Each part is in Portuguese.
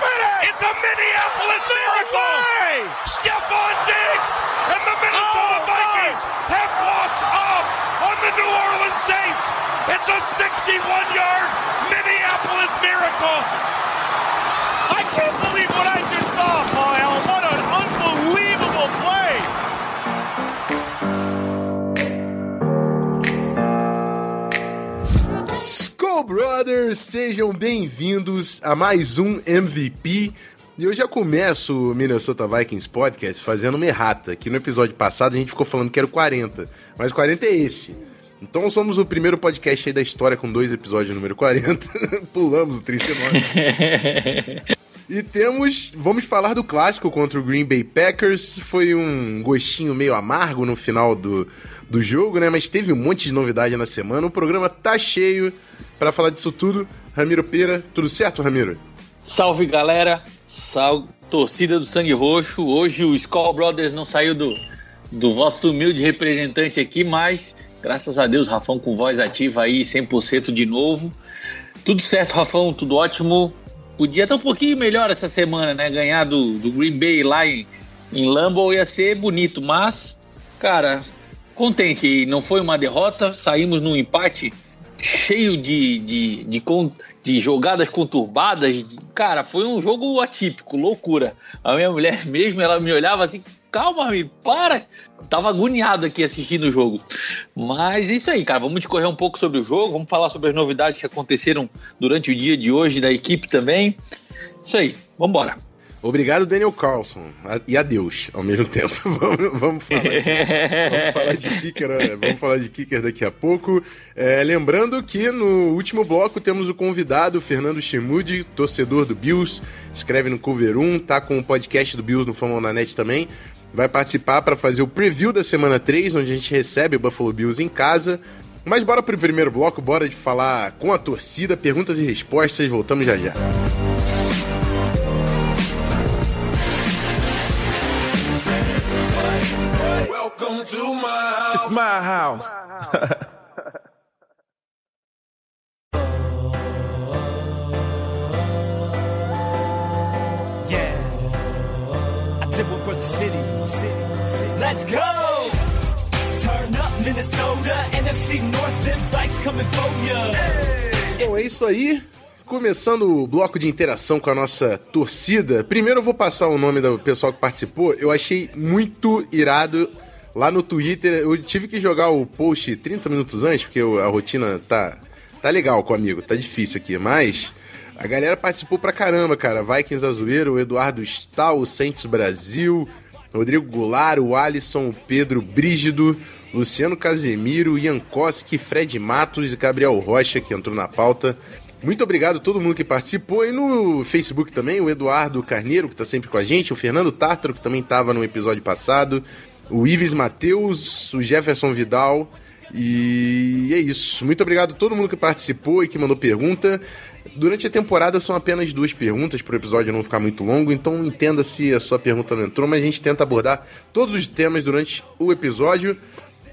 finish. It's a Minneapolis miracle. Stephon Diggs and the Minnesota Oh, Vikings have walked up on the New Orleans Saints. It's a 61-yard Minneapolis miracle. I can't believe what I Brothers, sejam bem-vindos a mais um MVP. E eu já começo o Minnesota Vikings Podcast fazendo uma errata, que no episódio passado a gente ficou falando que era o 40, mas o 40 é esse. Então somos o primeiro podcast aí da história com dois episódios número 40. Pulamos o 39. E temos, vamos falar do clássico contra o Green Bay Packers. Foi um gostinho meio amargo no final do, do jogo, né? Mas teve um monte de novidade na semana. O programa tá cheio para falar disso tudo. Ramiro Pera, tudo certo, Ramiro? Salve galera, salve torcida do Sangue Roxo. Hoje o Skull Brothers não saiu do, do vosso humilde representante aqui, mas graças a Deus, Rafão com voz ativa aí, 100% de novo. Tudo certo, Rafão, tudo ótimo. Podia estar um pouquinho melhor essa semana, né? Ganhar do, do Green Bay lá em, em Lambeau ia ser bonito, mas, cara, contente. Não foi uma derrota, saímos num empate cheio de, de, de, de jogadas conturbadas. Cara, foi um jogo atípico, loucura. A minha mulher mesmo, ela me olhava assim, calma, me para. Tava agoniado aqui assistindo o jogo. Mas é isso aí, cara. Vamos discorrer um pouco sobre o jogo, vamos falar sobre as novidades que aconteceram durante o dia de hoje da equipe também. Isso aí, vambora. Obrigado, Daniel Carlson. E adeus, ao mesmo tempo. vamos, vamos falar. Vamos falar de kicker, vamos falar de kicker daqui a pouco. É, lembrando que no último bloco temos o convidado Fernando Chimudi, torcedor do Bills, escreve no Cover 1, tá com o podcast do Bills no Fama na Net também. Vai participar para fazer o preview da semana 3, onde a gente recebe o Buffalo Bills em casa. Mas bora pro primeiro bloco, bora de falar com a torcida, perguntas e respostas, voltamos já já. It's my house. Yeah. I did one for the city. Let's go. Turn up Minnesota, NFC North, them bikes coming for ya. Bom, é isso aí. Começando o bloco de interação com a nossa torcida. Primeiro eu vou passar o nome do pessoal que participou. Eu achei muito irado lá no Twitter. Eu tive que jogar o post 30 minutos antes, porque a rotina tá, tá legal com amigo, tá difícil aqui. Mas a galera participou pra caramba, cara. Vikings Azueiro, o Eduardo Stahl, o Saints Brasil, Rodrigo Goulart, o Alisson, o Pedro Brígido, Luciano Casemiro, Ian Koski, Fred Matos e Gabriel Rocha, que entrou na pauta. Muito obrigado a todo mundo que participou. E no Facebook também, o Eduardo Carneiro, que tá sempre com a gente, o Fernando Tártaro, que também tava no episódio passado, o Ives Matheus, o Jefferson Vidal. E é isso. Muito obrigado a todo mundo que participou e que mandou pergunta. Durante a temporada são apenas duas perguntas para o episódio não ficar muito longo, então entenda se a sua pergunta não entrou, mas a gente tenta abordar todos os temas durante o episódio.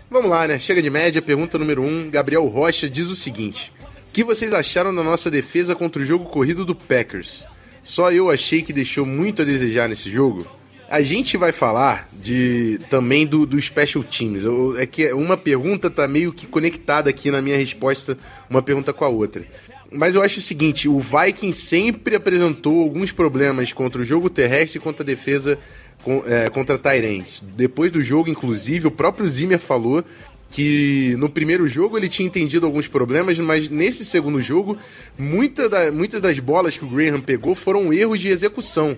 Vamos lá, né? Chega de média. Pergunta número 1. Um, Gabriel Rocha diz o seguinte: O que vocês acharam da nossa defesa contra o jogo corrido do Packers? Só eu achei que deixou muito a desejar nesse jogo. A gente vai falar de também do, do Special Teams. Eu- é que uma pergunta tá meio que conectada aqui na minha resposta, uma pergunta com a outra. Mas eu acho o seguinte, o Viking sempre apresentou alguns problemas contra o jogo terrestre e contra a defesa com, é, contra Tyrants. Depois do jogo, inclusive, o próprio Zimmer falou que no primeiro jogo ele tinha entendido alguns problemas, mas nesse segundo jogo, muita da- muitas das bolas que o Graham pegou foram erros de execução.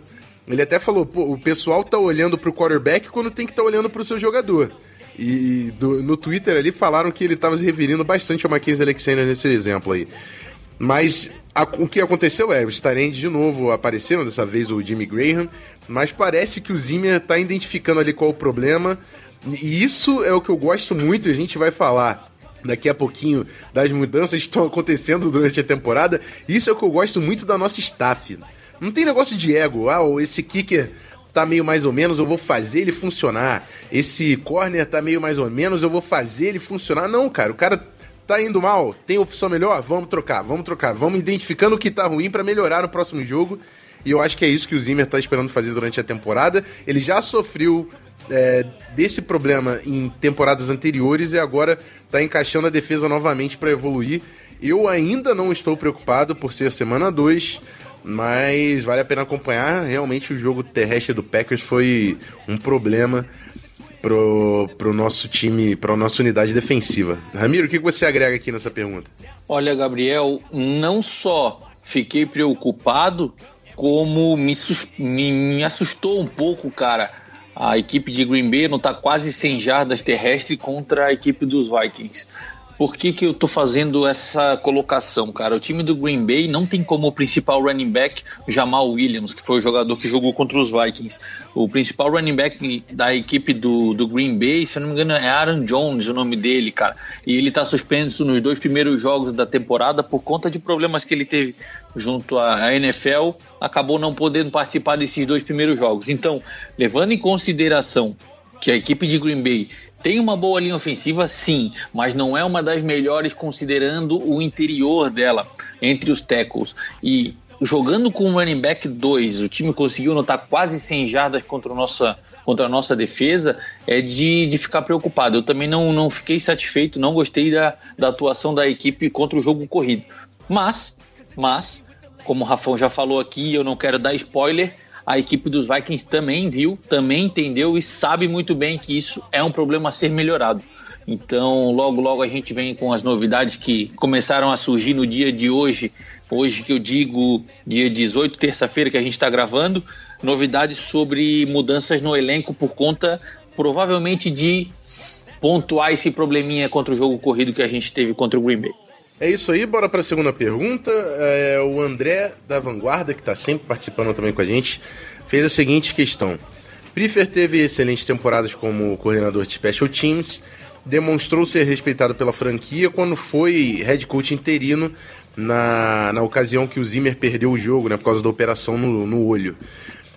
Ele até falou, pô, o pessoal tá olhando pro quarterback quando tem que estar tá olhando pro seu jogador. E do- no Twitter ali falaram que ele tava se referindo bastante ao Mackenzie Alexander nesse exemplo aí. Mas a- o que aconteceu é, os Tyrande de novo apareceram, dessa vez o Jimmy Graham, mas parece que o Zimmer tá identificando ali qual o problema, e isso é o que eu gosto muito, a gente vai falar daqui a pouquinho das mudanças que estão acontecendo durante a temporada, isso é o que eu gosto muito da nossa staff. Não tem negócio de ego, ah, esse kicker tá meio mais ou menos, eu vou fazer ele funcionar. Esse corner tá meio mais ou menos, eu vou fazer ele funcionar. Não, cara, o cara tá indo mal, tem opção melhor? Vamos trocar, vamos trocar. Vamos identificando o que tá ruim pra melhorar no próximo jogo. E eu acho que é isso que o Zimmer tá esperando fazer durante a temporada. Ele já sofreu é, desse problema em temporadas anteriores e agora tá encaixando a defesa novamente pra evoluir. Eu ainda não estou preocupado por ser semana 2, mas vale a pena acompanhar. Realmente o jogo terrestre do Packers foi um problema pro, pro nosso time, pra nossa unidade defensiva. Ramiro, o que você agrega aqui nessa pergunta? Olha, Gabriel, não só fiquei preocupado, como me, me- me assustou um pouco, cara. A equipe de Green Bay não tá quase 100 jardas terrestres contra a equipe dos Vikings. Por que, que eu tô fazendo essa colocação, cara? O time do Green Bay não tem como principal running back Jamal Williams, que foi o jogador que jogou contra os Vikings. O principal running back da equipe do, do Green Bay, se eu não me engano, é Aaron Jones, o nome dele, cara. E ele tá suspenso nos dois primeiros jogos da temporada por conta de problemas que ele teve junto à NFL. Acabou não podendo participar desses dois primeiros jogos. Então, levando em consideração que a equipe de Green Bay tem uma boa linha ofensiva, sim, mas não é uma das melhores considerando o interior dela, entre os tackles. E jogando com o running back 2, o time conseguiu anotar quase 100 jardas contra, o nossa, contra a nossa defesa, é de, de ficar preocupado. Eu também não, não fiquei satisfeito, não gostei da, da atuação da equipe contra o jogo corrido. Mas, mas, como o Rafão já falou aqui, eu não quero dar spoiler, a equipe dos Vikings também viu, também entendeu e sabe muito bem que isso é um problema a ser melhorado. Então, logo, logo a gente vem com as novidades que começaram a surgir no dia de hoje. Hoje que eu digo, dia 18, terça-feira que a gente está gravando, novidades sobre mudanças no elenco por conta, provavelmente, de pontuar esse probleminha contra o jogo corrido que a gente teve contra o Green Bay. É isso aí, bora para a segunda pergunta. É, o André da Vanguarda, que está sempre participando também com a gente, fez a seguinte questão. Prefer teve excelentes temporadas como coordenador de Special Teams, demonstrou ser respeitado pela franquia quando foi head coach interino na, na ocasião que o Zimmer perdeu o jogo, né, por causa da operação no, no olho.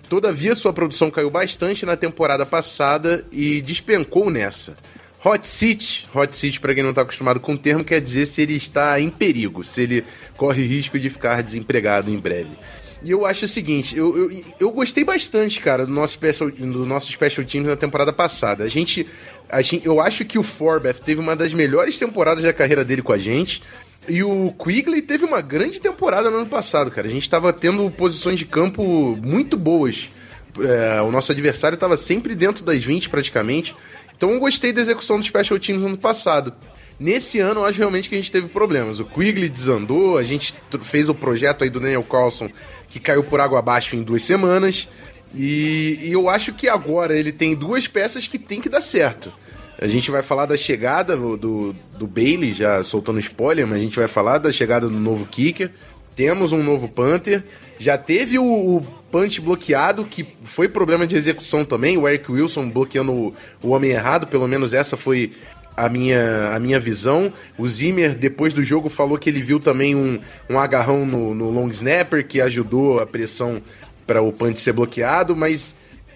Todavia, sua produção caiu bastante na temporada passada e despencou nessa. Hot seat, hot seat para quem não está acostumado com o termo, quer dizer se ele está em perigo, se ele corre risco de ficar desempregado em breve. E eu acho o seguinte, eu, eu, eu gostei bastante, cara, do nosso special, do nosso special teams na temporada passada. A gente, a gente, eu acho que o Forbeth teve uma das melhores temporadas da carreira dele com a gente. E o Quigley teve uma grande temporada no ano passado, cara. A gente estava tendo posições de campo muito boas. É, o nosso adversário estava sempre dentro das 20 praticamente. Então eu gostei da execução dos Special Teams no ano passado. Nesse ano, eu acho realmente que a gente teve problemas. O Quigley desandou, a gente fez o projeto aí do Daniel Carlson, que caiu por água abaixo em duas semanas. E, e eu acho que agora ele tem duas peças que tem que dar certo. A gente vai falar da chegada do, do Bailey, já soltando spoiler, mas a gente vai falar da chegada do novo kicker. Temos um novo Panther. Já teve o, o punch bloqueado, que foi problema de execução também. O Eric Wilson bloqueando o, o homem errado, pelo menos essa foi a minha, a minha visão. O Zimmer, depois do jogo, falou que ele viu também um, um agarrão no, no long snapper, que ajudou a pressão para o punch ser bloqueado, mas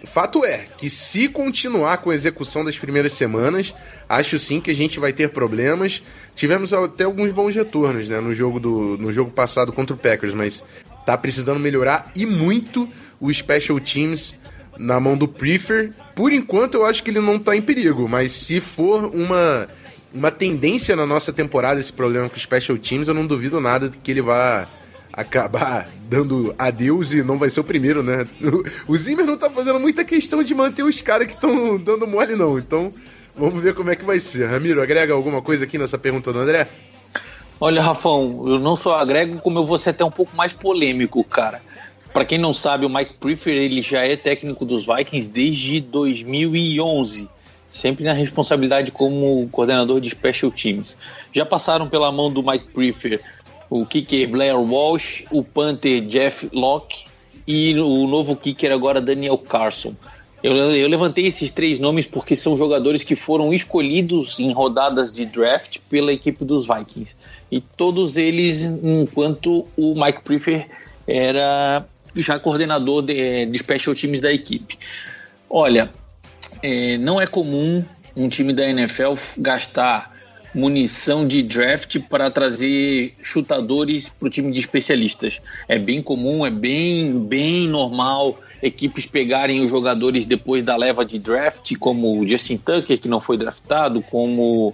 fato é que se continuar com a execução das primeiras semanas, acho sim que a gente vai ter problemas. Tivemos até alguns bons retornos né, no, jogo do, no jogo passado contra o Packers, mas tá precisando melhorar e muito o Special Teams na mão do Prefer. Por enquanto, eu acho que ele não tá em perigo, mas se for uma, uma tendência na nossa temporada esse problema com os Special Teams, eu não duvido nada que ele vá acabar dando adeus e não vai ser o primeiro, né? O Zimmer não tá fazendo muita questão de manter os caras que estão dando mole, não. Então, vamos ver como é que vai ser. Ramiro, agrega alguma coisa aqui nessa pergunta do André? Olha, Rafão, eu não só agrego, como eu vou ser até um pouco mais polêmico, cara. Pra quem não sabe, o Mike Prefer ele já é técnico dos Vikings desde 2011, sempre na responsabilidade como coordenador de special teams. Já passaram pela mão do Mike Prefer o kicker Blair Walsh, o punter Jeff Locke e o novo kicker agora Daniel Carson. Eu, eu, levantei esses três nomes porque são jogadores que foram escolhidos em rodadas de draft pela equipe dos Vikings. E todos eles, enquanto o Mike Prefer era já coordenador de, de special teams da equipe. Olha, é, não é comum um time da NFL gastar munição de draft para trazer chutadores para o time de especialistas. É bem comum, é bem, bem normal equipes pegarem os jogadores depois da leva de draft, como o Justin Tucker, que não foi draftado, como,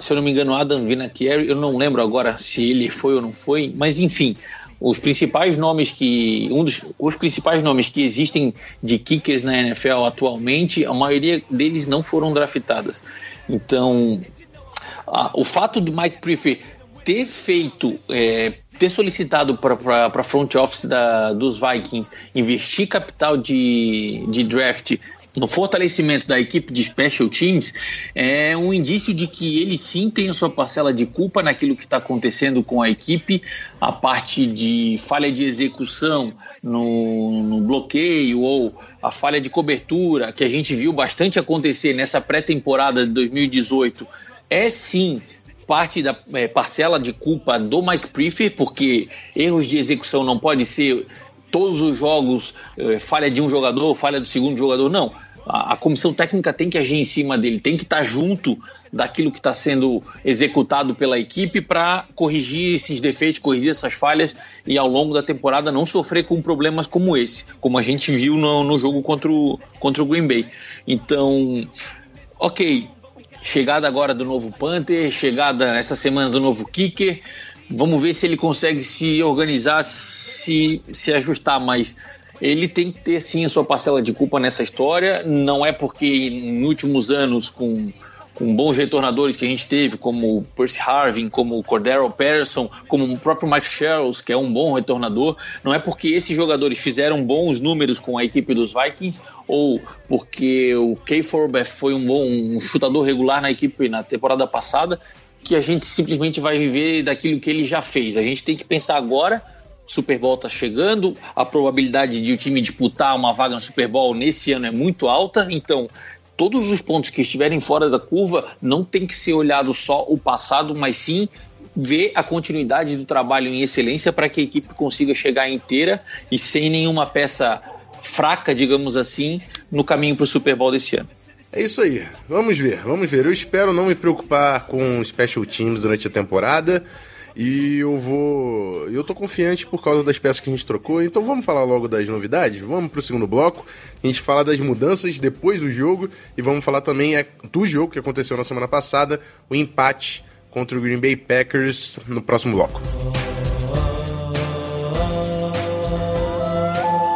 se eu não me engano, Adam Vinatieri, eu não lembro agora se ele foi ou não foi, mas enfim, os principais nomes que um dos os principais nomes que existem de kickers na NFL atualmente, a maioria deles não foram draftados. Então, a, o fato do Mike Prefer ter feito, é, ter solicitado para a front office da, dos Vikings investir capital de, de draft no fortalecimento da equipe de special teams é um indício de que ele sim tem a sua parcela de culpa naquilo que está acontecendo com a equipe, a parte de falha de execução no, no bloqueio ou a falha de cobertura que a gente viu bastante acontecer nessa pré-temporada de 2018 é sim parte da é, parcela de culpa do Mike Prefer, porque erros de execução não pode ser todos os jogos é, falha de um jogador, falha do segundo jogador, não. A, a, comissão técnica tem que agir em cima dele, tem que estar junto daquilo que está sendo executado pela equipe para corrigir esses defeitos, corrigir essas falhas e ao longo da temporada não sofrer com problemas como esse, como a gente viu no, no jogo contra o, contra o Green Bay. Então, ok, Chegada agora do novo Panther, chegada essa semana do novo Kicker. Vamos ver se ele consegue se organizar, se, se ajustar, mas ele tem que ter sim a sua parcela de culpa nessa história. Não é porque em últimos anos, com com bons retornadores que a gente teve, como o Percy Harvin, como o Cordero Patterson, como o próprio Mike Sherrills, que é um bom retornador. Não é porque esses jogadores fizeram bons números com a equipe dos Vikings ou porque o Kay Forbeth foi um bom um chutador regular na equipe na temporada passada que a gente simplesmente vai viver daquilo que ele já fez. A gente tem que pensar agora Super Bowl está chegando, a probabilidade de o time disputar uma vaga no Super Bowl nesse ano é muito alta, então todos os pontos que estiverem fora da curva não tem que ser olhado só o passado, mas sim ver a continuidade do trabalho em excelência para que a equipe consiga chegar inteira e sem nenhuma peça fraca, digamos assim, no caminho para o Super Bowl desse ano. É isso aí. Vamos ver, vamos ver. Eu espero não me preocupar com special teams durante a temporada. E eu vou. Eu tô confiante por causa das peças que a gente trocou. Então vamos falar logo das novidades? Vamos pro segundo bloco. A gente fala das mudanças depois do jogo. E vamos falar também é, do jogo que aconteceu na semana passada, o empate contra o Green Bay Packers no próximo bloco.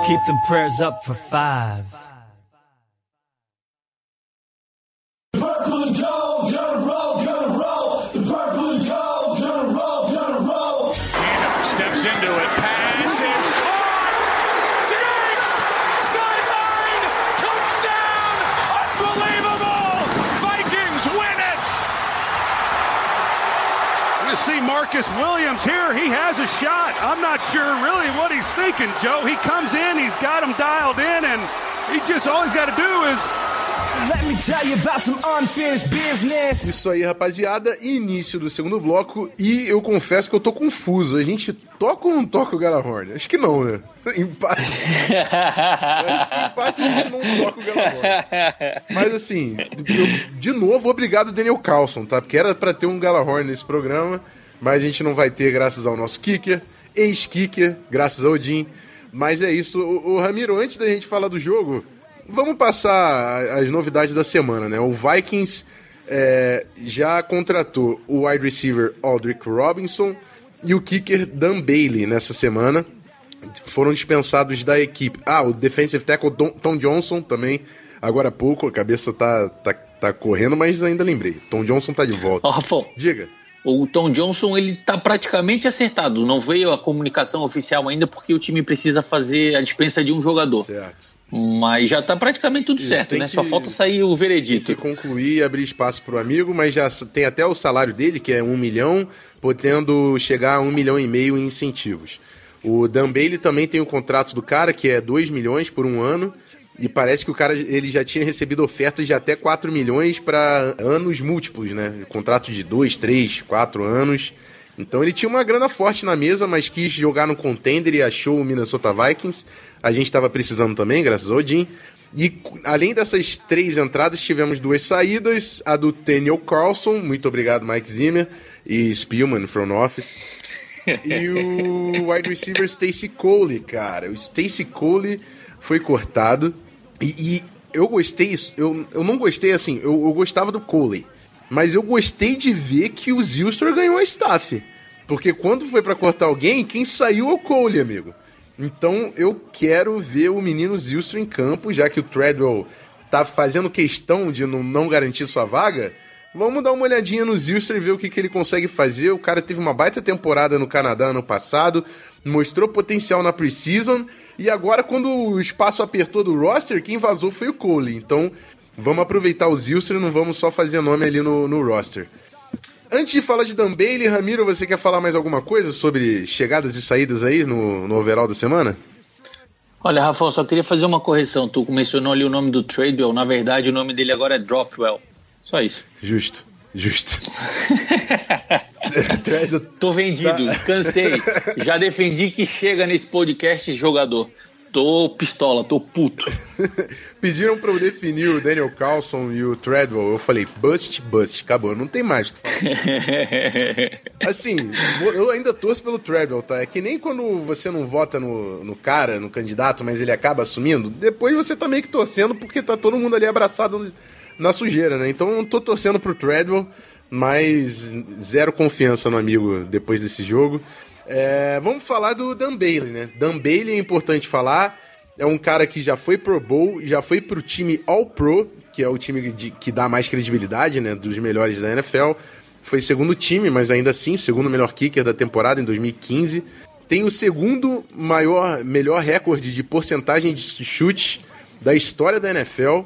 Keep them prayers up for five. Marcus Williams here. He has a shot. I'm not sure really what he's thinking, Joe. He comes in, he's got him dialed in, and he just all he's got to do is Isso aí, rapaziada. Início do segundo bloco. E eu confesso que eu tô confuso. A gente toca ou não toca o Galahorn? Acho que não, né? Empate. Acho que empate a gente não toca o Galahorn. Mas assim, eu, de novo, obrigado, Daniel Carlson, tá? Porque era pra ter um Galahorn nesse programa mas a gente não vai ter graças ao nosso kicker, ex-kicker, graças ao Odin. Mas é isso. O, o, Ramiro, antes da gente falar do jogo, vamos passar as novidades da semana, né? O Vikings é, já contratou o wide receiver Aldrick Robinson e o kicker Dan Bailey nessa semana. Foram dispensados da equipe. Ah, o defensive tackle Tom Johnson também, agora há pouco. A cabeça tá, tá, tá correndo, mas ainda lembrei. Tom Johnson tá de volta. Ó, oh, Rafão. Diga. O Tom Johnson ele está praticamente acertado. Não veio a comunicação oficial ainda porque o time precisa fazer a dispensa de um jogador. Certo. Mas já tá praticamente tudo Isso, certo, tem né? que- Só falta sair o Tem veredito. que concluir e abrir espaço pro amigo, mas já tem até o salário dele, que é um milhão, podendo chegar a um milhão e meio em incentivos. O Dan Bailey também tem o contrato do cara, que é 2 milhões por um ano, e parece que o cara ele já tinha recebido ofertas de até 4 milhões para anos múltiplos, né? Contrato de 2, 3, 4 anos. Então ele tinha uma grana forte na mesa, mas quis jogar no contender e achou o Minnesota Vikings. A gente estava precisando também, graças ao Jim. E além dessas três entradas, tivemos duas saídas. A do Daniel Carlson, muito obrigado, Mike Zimmer, e Spielman, front office. E o wide receiver Stacy Cole, cara. O Stacy Cole foi cortado. E, e eu gostei, eu, eu não gostei assim, eu, eu gostava do Cole. Mas eu gostei de ver que o Zilstor ganhou a staff. Porque quando foi pra cortar alguém, quem saiu é o Cole, amigo. Então eu quero ver o menino Zilstor em campo, já que o Treadwell tá fazendo questão de não, não garantir sua vaga. Vamos dar uma olhadinha no Zilstor e ver o que, que ele consegue fazer. O cara teve uma baita temporada no Canadá ano passado, mostrou potencial na preseason. E agora, quando o espaço apertou do roster, quem vazou foi o Cole. Então, vamos aproveitar o Zilstor e não vamos só fazer nome ali no, no roster. Antes de falar de Dan Bailey, Ramiro, você quer falar mais alguma coisa sobre chegadas e saídas aí no, no overall da semana? Olha, Rafael, só queria fazer uma correção. Tu mencionou ali o nome do Tradewell. Na verdade, o nome dele agora é Dropwell. Só isso. Justo, justo. Treadwell Tô vendido, cansei. Já defendi que chega nesse podcast jogador. Tô pistola, tô puto. Pediram pra eu definir o Daniel Carlson e o Treadwell. Eu falei, bust, bust, acabou, não tem mais o que falar. Assim, eu ainda torço pelo Treadwell, tá? É que nem quando você não vota no, no cara, no candidato, mas ele acaba assumindo, depois você tá meio que torcendo porque tá todo mundo ali abraçado na sujeira, né? Então tô torcendo pro Treadwell, mas zero confiança no amigo depois desse jogo. É, vamos falar do Dan Bailey, né? Dan Bailey é importante falar. É um cara que já foi Pro Bowl, já foi pro time All Pro, que é o time de- que dá mais credibilidade, né? Dos melhores da NFL. Foi segundo time, mas ainda assim, segundo melhor kicker da temporada em 2015. Tem o segundo maior, melhor recorde de porcentagem de chute da história da NFL.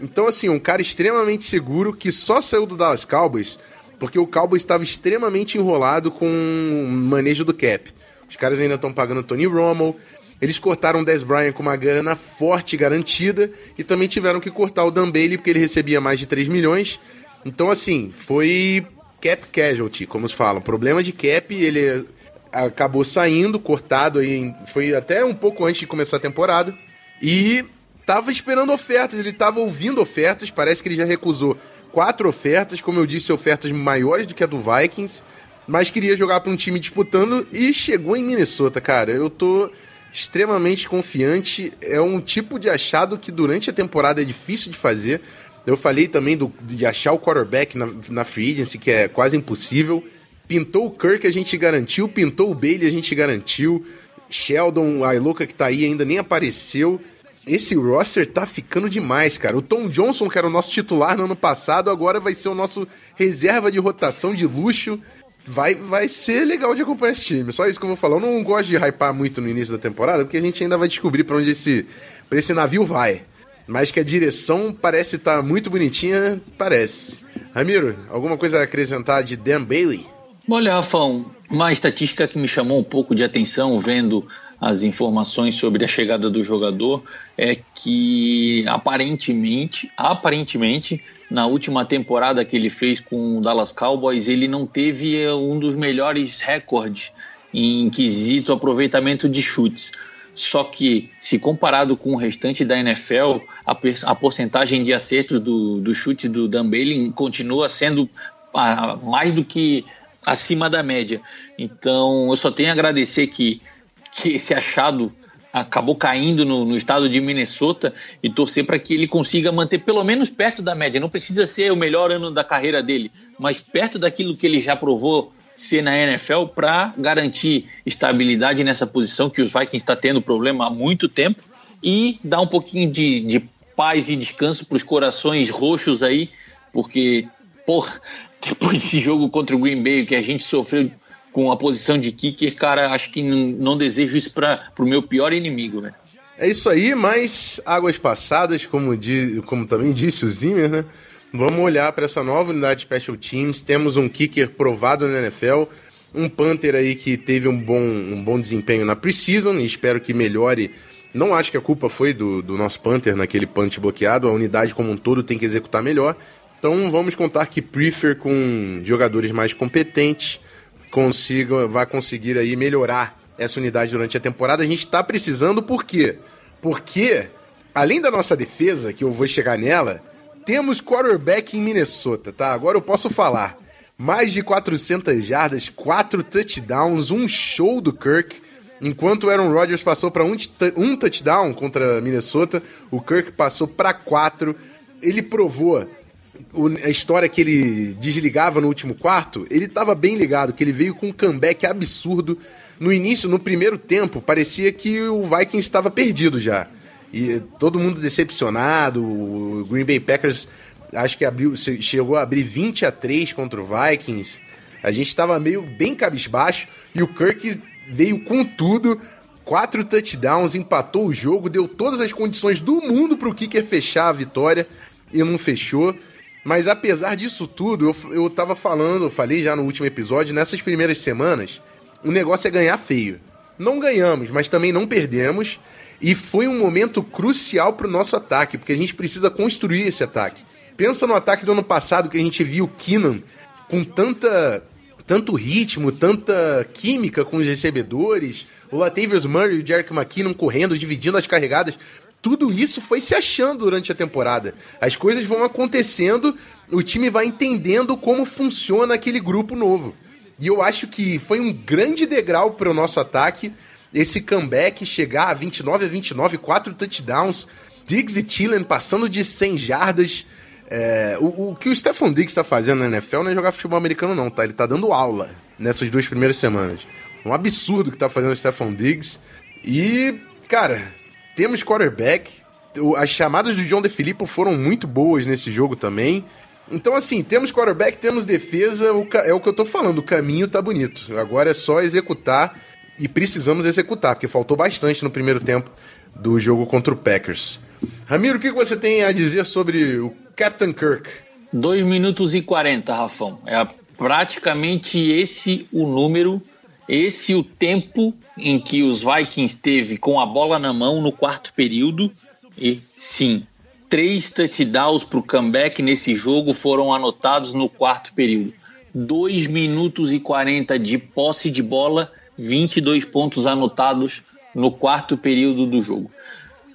Então, assim, um cara extremamente seguro que só saiu do Dallas Cowboys porque o Cowboys estava extremamente enrolado com o manejo do cap. Os caras ainda estão pagando Tony Romo. Eles cortaram o Dez Bryant com uma grana forte garantida e também tiveram que cortar o Dan Bailey porque ele recebia mais de 3 milhões. Então, assim, foi cap casualty, como se fala. Problema de cap, ele acabou saindo, cortado aí, foi até um pouco antes de começar a temporada. E tava esperando ofertas, ele tava ouvindo ofertas, parece que ele já recusou quatro ofertas, como eu disse, ofertas maiores do que a do Vikings, mas queria jogar para um time disputando e chegou em Minnesota, cara. Eu tô extremamente confiante, é um tipo de achado que durante a temporada é difícil de fazer. Eu falei também do, de achar o quarterback na, na free agency, que é quase impossível. Pintou o Kirk, a gente garantiu. Pintou o Bailey, a gente garantiu. Sheldon, a louca que tá aí, ainda nem apareceu. Esse roster tá ficando demais, cara. O Tom Johnson, que era o nosso titular no ano passado, agora vai ser o nosso reserva de rotação de luxo. Vai, vai ser legal de acompanhar esse time. Só isso que eu vou falar. Eu não gosto de hypar muito no início da temporada, porque a gente ainda vai descobrir pra onde esse, pra esse navio vai. Mas que a direção parece estar muito bonitinha, parece. Ramiro, alguma coisa a acrescentar de Dan Bailey? Olha, Rafão, uma estatística que me chamou um pouco de atenção vendo as informações sobre a chegada do jogador é que aparentemente, aparentemente, na última temporada que ele fez com o Dallas Cowboys, ele não teve eh, um dos melhores recordes em quesito aproveitamento de chutes. Só que, se comparado com o restante da NFL, a, a porcentagem de acertos do, do chute do Dan Bailey continua sendo ah, mais do que acima da média. Então, eu só tenho a agradecer que, que esse achado acabou caindo no, no estado de Minnesota e torcer para que ele consiga manter pelo menos perto da média. Não precisa ser o melhor ano da carreira dele, mas perto daquilo que ele já provou ser na NFL para garantir estabilidade nessa posição que os Vikings está tendo problema há muito tempo e dar um pouquinho de, de paz e descanso para os corações roxos aí, porque, porra, depois desse jogo contra o Green Bay que a gente sofreu com a posição de kicker, cara, acho que não, desejo isso para o meu pior inimigo, velho. É isso aí, mas águas passadas, como, di, como também disse o Zimmer, né? Vamos olhar para essa nova unidade de Special Teams. Temos um kicker provado na NFL, um Panther aí que teve um bom, um bom desempenho na preseason e espero que melhore. Não acho que a culpa foi do, do nosso Panther naquele punch bloqueado, a unidade como um todo tem que executar melhor. Então vamos contar que Prefer com jogadores mais competentes consiga, vai conseguir aí melhorar essa unidade durante a temporada. A gente está precisando por quê? Porque, além da nossa defesa, que eu vou chegar nela, temos quarterback em Minnesota, tá? Agora eu posso falar. Mais de 400 jardas, 4 touchdowns, um show do Kirk. Enquanto o Aaron Rodgers passou para um, um touchdown contra Minnesota, o Kirk passou para quatro. Ele provou a história que ele desligava no último quarto, ele estava bem ligado, que ele veio com um comeback absurdo no início, no primeiro tempo, parecia que o Vikings estava perdido já. E todo mundo decepcionado, o Green Bay Packers acho que abriu, chegou a abrir 20 a 3 contra o Vikings. A gente estava meio bem cabisbaixo e o Kirk veio com tudo, quatro touchdowns, empatou o jogo, deu todas as condições do mundo para o kicker fechar a vitória e não fechou. Mas apesar disso tudo, eu, eu tava falando, eu falei já no último episódio, nessas primeiras semanas, o negócio é ganhar feio. Não ganhamos, mas também não perdemos. E foi um momento crucial para o nosso ataque, porque a gente precisa construir esse ataque. Pensa no ataque do ano passado que a gente viu o Keenan com tanta, tanto ritmo, tanta química com os recebedores, o Latavius Murray e o Jerick McKinnon correndo, dividindo as carregadas. Tudo isso foi se achando durante a temporada. As coisas vão acontecendo, o time vai entendendo como funciona aquele grupo novo. E eu acho que foi um grande degrau para o nosso ataque esse comeback chegar a 29 a 29, quatro touchdowns, Diggs e Thielen passando de 100 jardas. É, o, o, que o Stephon Diggs está fazendo na NFL não é jogar futebol americano não, tá? Ele tá dando aula nessas duas primeiras semanas. Um absurdo que tá fazendo o Stephon Diggs. E, cara, temos quarterback. As chamadas do John DeFilippo foram muito boas nesse jogo também. Então, assim, temos quarterback, temos defesa, é o que eu tô falando, o caminho tá bonito. Agora é só executar e precisamos executar, porque faltou bastante no primeiro tempo do jogo contra o Packers. Ramiro, o que você tem a dizer sobre o Captain Kirk? 2 minutos e 40, Rafão. É praticamente esse o número, esse o tempo em que os Vikings teve com a bola na mão no quarto período. E sim, três touchdowns para o comeback nesse jogo foram anotados no quarto período. 2 minutos e 40 de posse de bola 22 pontos anotados no quarto período do jogo.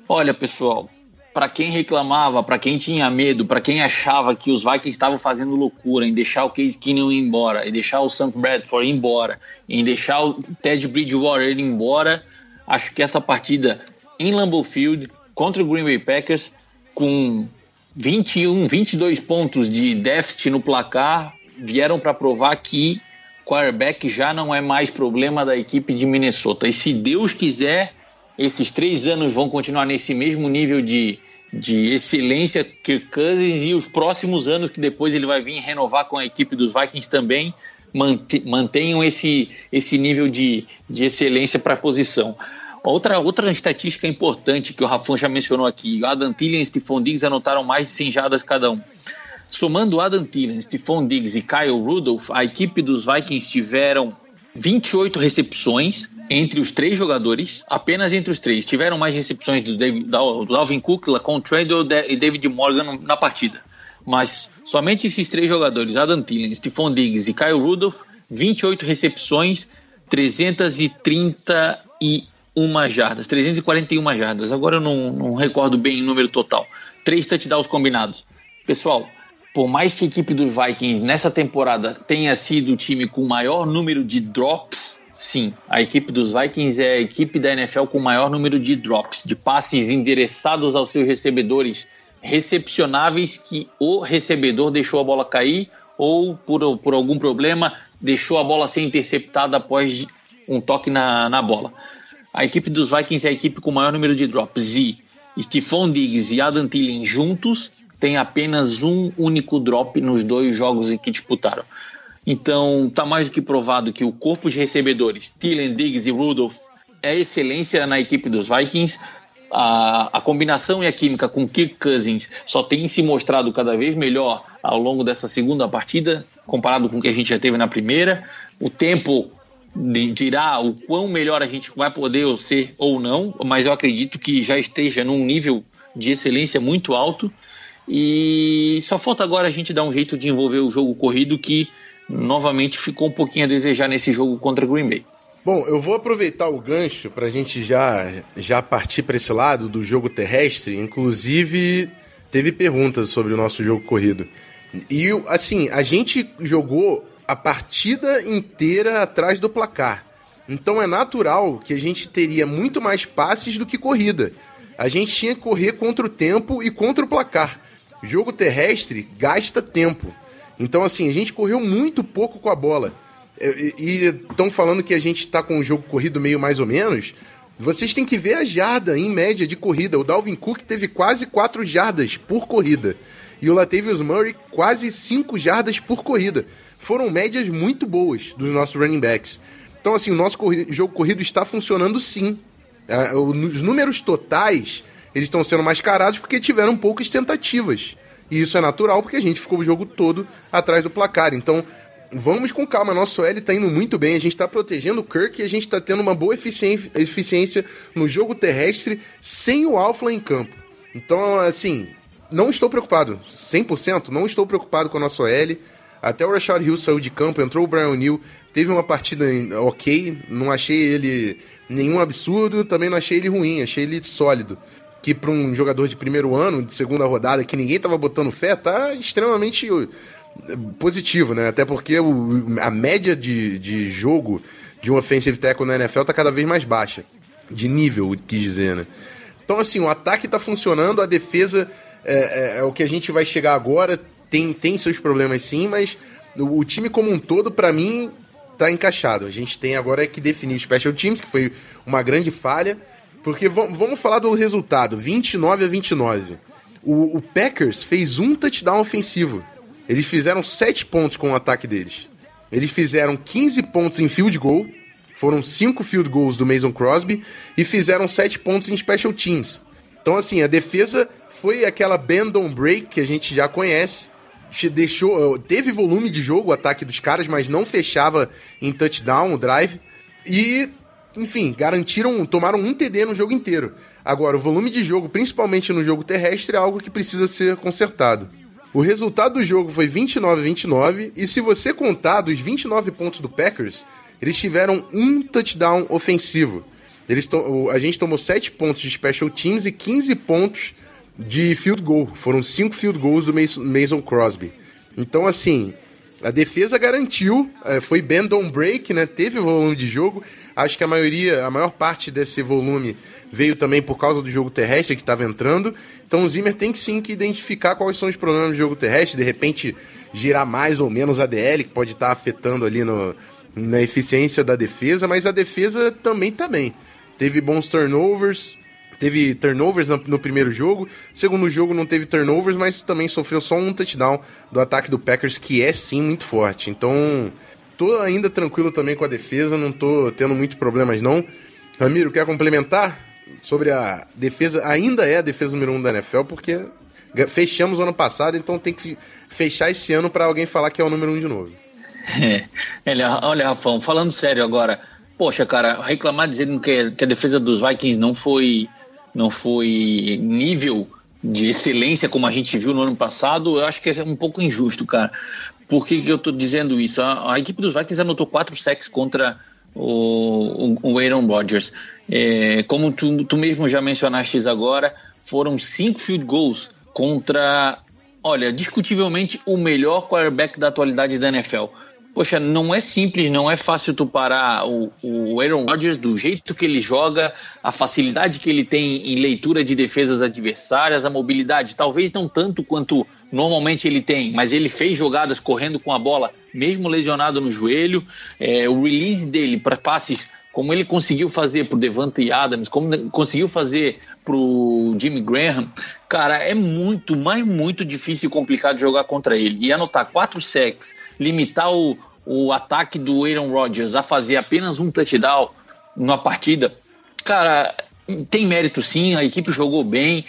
Olha, pessoal, para quem reclamava, para quem tinha medo, para quem achava que os Vikings estavam fazendo loucura em deixar o Case Keenum ir embora, em deixar o Sam Bradford ir embora, em deixar o Ted Bridgewater ir embora, acho que essa partida em Lambeau Field contra o Green Bay Packers com 21, 22 pontos de déficit no placar vieram para provar que quarterback já não é mais problema da equipe de Minnesota. E se Deus quiser, esses três anos vão continuar nesse mesmo nível de, de excelência Kirk Cousins e os próximos anos que depois ele vai vir renovar com a equipe dos Vikings também mantenham esse, esse nível de, de excelência para a posição. Outra, outra estatística importante que o Rafão já mencionou aqui, Adam Thielen e Stephon Diggs anotaram mais de 100 jadas cada um. Somando Adam Thielen, Stephon Diggs e Kyle Rudolph, a equipe dos Vikings tiveram 28 recepções entre os três jogadores, apenas entre os três. Tiveram mais recepções do, David, do Alvin Cook, Lacon Trendle e David Morgan na partida. Mas somente esses três jogadores, Adam Thielen, Stephon Diggs e Kyle Rudolph, 28 recepções, 331 jardas, 341 jardas. Agora eu não, não recordo bem o número total. Três touchdowns combinados. Pessoal, por mais que a equipe dos Vikings nessa temporada tenha sido o time com o maior número de drops, sim, a equipe dos Vikings é a equipe da NFL com o maior número de drops, de passes endereçados aos seus recebedores recepcionáveis que o recebedor deixou a bola cair ou por, por algum problema deixou a bola ser interceptada após um toque na, na bola. A equipe dos Vikings é a equipe com o maior número de drops e Stephon Diggs e Adam Thielen juntos tem apenas um único drop nos dois jogos em que disputaram. Então, está mais do que provado que o corpo de recebedores, Thielen, Diggs e Rudolph, é excelência na equipe dos Vikings. a, a combinação e a química com Kirk Cousins só tem se mostrado cada vez melhor ao longo dessa segunda partida, comparado com o que a gente já teve na primeira. O tempo dirá o quão melhor a gente vai poder ser ou não, mas eu acredito que já esteja num nível de excelência muito alto. E só falta agora a gente dar um jeito de envolver o jogo corrido que novamente ficou um pouquinho a desejar nesse jogo contra Green Bay. Bom, eu vou aproveitar o gancho para a gente já, já partir para esse lado do jogo terrestre. Inclusive, teve perguntas sobre o nosso jogo corrido. E, assim, a gente jogou a partida inteira atrás do placar. Então é natural que a gente teria muito mais passes do que corrida. A gente tinha que correr contra o tempo e contra o placar. Jogo terrestre gasta tempo. Então, assim, a gente correu muito pouco com a bola. E estão falando que a gente está com o jogo corrido meio mais ou menos. Vocês têm que ver a jarda em média de corrida. O Dalvin Cook teve quase 4 jardas por corrida. E o Latavius Murray quase 5 jardas por corrida. Foram médias muito boas dos nossos running backs. Então, assim, o nosso jogo corrido está funcionando sim. É, os números totais, eles estão sendo mascarados porque tiveram poucas tentativas. E isso é natural porque a gente ficou o jogo todo atrás do placar. Então, vamos com calma. Nosso L tá indo muito bem. A gente tá protegendo o Kirk e a gente tá tendo uma boa eficiência no jogo terrestre sem o Alfa em campo. Então, assim, não estou preocupado. 100%, não estou preocupado com a nossa L. Até o Rashad Hill saiu de campo, entrou o Brian Neal, teve uma partida ok, não achei ele nenhum absurdo, também não achei ele ruim, achei ele sólido. Que para um jogador de primeiro ano, de segunda rodada, que ninguém tava botando fé, tá extremamente positivo, né? Até porque o, a média de, de jogo de um offensive tackle na NFL tá cada vez mais baixa. De nível, quis dizer, né? Então, assim, o ataque tá funcionando, a defesa é, é, é o que a gente vai chegar agora. Tem, tem seus problemas sim, mas o, o time como um todo, para mim, tá encaixado. A gente tem agora que definir o Special Teams, que foi uma grande falha. Porque vamos falar do resultado: 29 a 29. O, o Packers fez um touchdown ofensivo eles fizeram 7 pontos com o ataque deles. Eles fizeram 15 pontos em field goal, foram 5 field goals do Mason Crosby, e fizeram 7 pontos em special teams. Então, assim, a defesa foi aquela bend on break que a gente já conhece. Deixou, teve volume de jogo o ataque dos caras, mas não fechava em touchdown o drive. E, enfim, garantiram, tomaram um TD no jogo inteiro. Agora, o volume de jogo, principalmente no jogo terrestre, é algo que precisa ser consertado. O resultado do jogo foi 29 a 29, e se você contar dos 29 pontos do Packers, eles tiveram um touchdown ofensivo. Eles a gente tomou 7 pontos de special teams e 15 pontos de field goal. Foram 5 field goals do Mason Crosby. Então, assim, a defesa garantiu, é, foi bend on break, né? Teve volume de jogo. Acho que a maioria, a maior parte desse volume veio também por causa do jogo terrestre que estava entrando. Então o Zimmer tem que sim que identificar quais são os problemas do jogo terrestre, de repente girar mais ou menos a DL, que pode estar tá afetando ali no, na eficiência da defesa, mas a defesa também está bem. Teve bons turnovers, teve turnovers no, no, primeiro jogo, segundo jogo não teve turnovers, mas também sofreu só um touchdown do ataque do Packers, que é sim muito forte. Então, tô ainda tranquilo também com a defesa, não tô tendo muitos problemas não. Ramiro, quer complementar? sobre a defesa, ainda é a defesa número um da NFL, porque fechamos o ano passado, então tem que fechar esse ano para alguém falar que é o número um de novo. É, olha, Rafão, falando sério agora, poxa, cara, reclamar dizendo que, que a defesa dos Vikings não foi, não foi nível de excelência como a gente viu no ano passado, eu acho que é um pouco injusto, cara. Por que, que eu tô dizendo isso? A, a equipe dos Vikings anotou quatro sacks contra o, o, o Aaron Rodgers. É, como tu, tu mesmo já mencionaste agora, foram cinco field goals contra, olha, discutivelmente o melhor quarterback da atualidade da NFL. Poxa, não é simples, não é fácil tu parar o, o Aaron Rodgers do jeito que ele joga, a facilidade que ele tem em leitura de defesas adversárias, a mobilidade, talvez não tanto quanto normalmente ele tem, mas ele fez jogadas correndo com a bola, mesmo lesionado no joelho. É, o release dele para passes, como ele conseguiu fazer para o Devante Adams, como conseguiu fazer para o Jimmy Graham, cara, é muito, mas muito difícil e complicado jogar contra ele. E anotar quatro sacks, limitar o, o ataque do Aaron Rodgers a fazer apenas um touchdown numa partida, cara, tem mérito sim, a equipe jogou bem.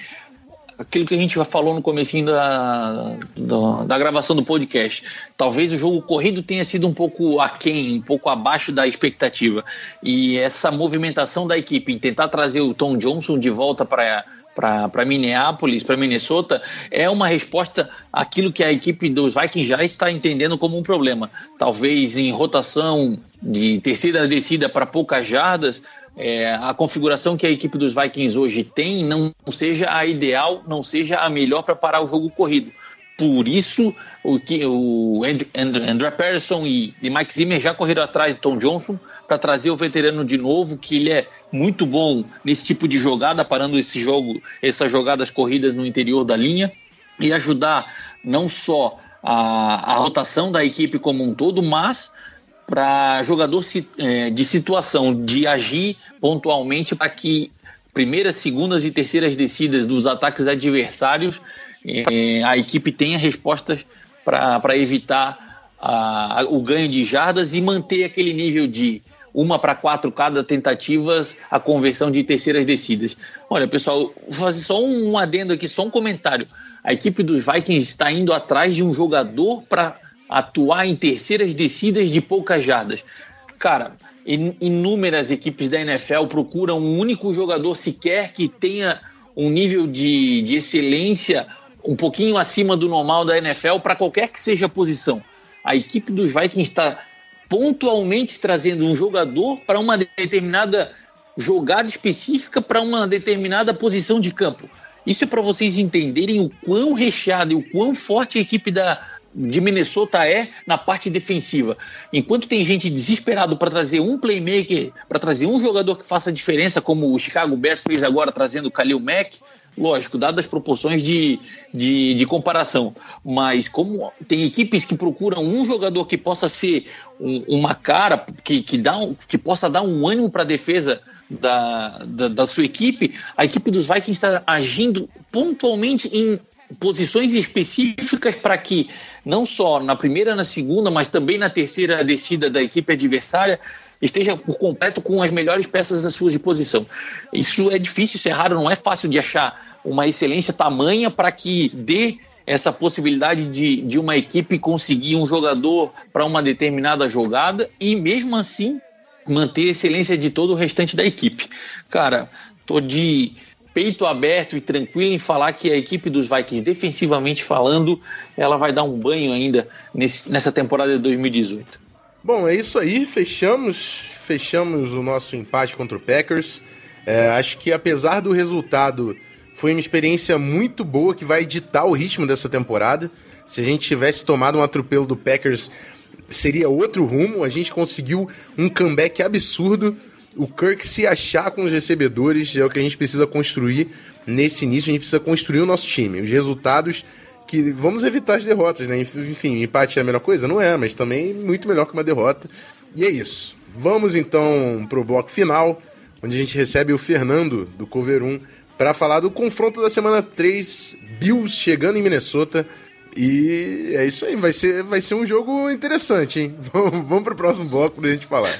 Aquilo que a gente já falou no comecinho da, da, da, gravação do podcast. Talvez o jogo corrido tenha sido um pouco aquém, um pouco abaixo da expectativa. E essa movimentação da equipe em tentar trazer o Tom Johnson de volta para para Minneapolis, para Minnesota, é uma resposta àquilo que a equipe dos Vikings já está entendendo como um problema. Talvez em rotação de terceira descida para poucas jardas, é, a configuração que a equipe dos Vikings hoje tem não seja a ideal, não seja a melhor para parar o jogo corrido. Por isso, o, o Andrew, Andrew Patterson e, e Mike Zimmer já correram atrás de Tom Johnson para trazer o veterano de novo, que ele é muito bom nesse tipo de jogada, parando esse jogo, essas jogadas corridas no interior da linha e ajudar não só a, a rotação da equipe como um todo, mas para jogador é, de situação, de agir pontualmente para que primeiras, segundas e terceiras descidas dos ataques adversários é, a equipe tenha respostas para evitar o ganho de jardas e manter aquele nível de uma para quatro cada tentativas a conversão de terceiras descidas. Olha, pessoal, vou fazer só um adendo aqui, só um comentário. A equipe dos Vikings está indo atrás de um jogador para atuar em terceiras descidas de poucas jardas. Cara, inúmeras equipes da NFL procuram um único jogador sequer que tenha um nível de, de excelência um pouquinho acima do normal da NFL para qualquer que seja a posição. A equipe dos Vikings está pontualmente trazendo um jogador para uma determinada jogada específica para uma determinada posição de campo. Isso é para vocês entenderem o quão recheado e o quão forte a equipe da, de Minnesota é na parte defensiva. Enquanto tem gente desesperado para trazer um playmaker, para trazer um jogador que faça diferença, como o Chicago Bears fez agora trazendo o Khalil Mack, lógico, dadas as proporções de, de, de, comparação, mas como tem equipes que procuram um jogador que possa ser um, uma cara, que, que, dá um, que possa dar um ânimo para a defesa da, da, da, sua equipe, a equipe dos Vikings está agindo pontualmente em posições específicas para que não só na primeira, na segunda, mas também na terceira descida da equipe adversária esteja por completo com as melhores peças da sua disposição. Isso é difícil, isso é raro, não é fácil de achar uma excelência tamanha para que dê essa possibilidade de, de uma equipe conseguir um jogador para uma determinada jogada e mesmo assim manter a excelência de todo o restante da equipe. Cara, tô de peito aberto e tranquilo em falar que a equipe dos Vikings, defensivamente falando, ela vai dar um banho ainda nesse, nessa temporada de 2018. Bom, é isso aí, fechamos, fechamos o nosso empate contra o Packers. É, acho que apesar do resultado, foi uma experiência muito boa que vai ditar o ritmo dessa temporada. Se a gente tivesse tomado um atropelo do Packers, seria outro rumo. A gente conseguiu um comeback absurdo o Kirk se achar com os recebedores é o que a gente precisa construir nesse início. A gente precisa construir o nosso time. Os resultados que. Vamos evitar as derrotas, né? Enfim, empate é a melhor coisa? Não é, mas também muito melhor que uma derrota. E é isso. Vamos então pro bloco final, onde a gente recebe o Fernando do Cover 1 para falar do confronto da semana 3, Bills chegando em Minnesota. E é isso aí, vai ser, vai ser um jogo interessante, hein? Vamos, vamos pro próximo bloco pra gente falar.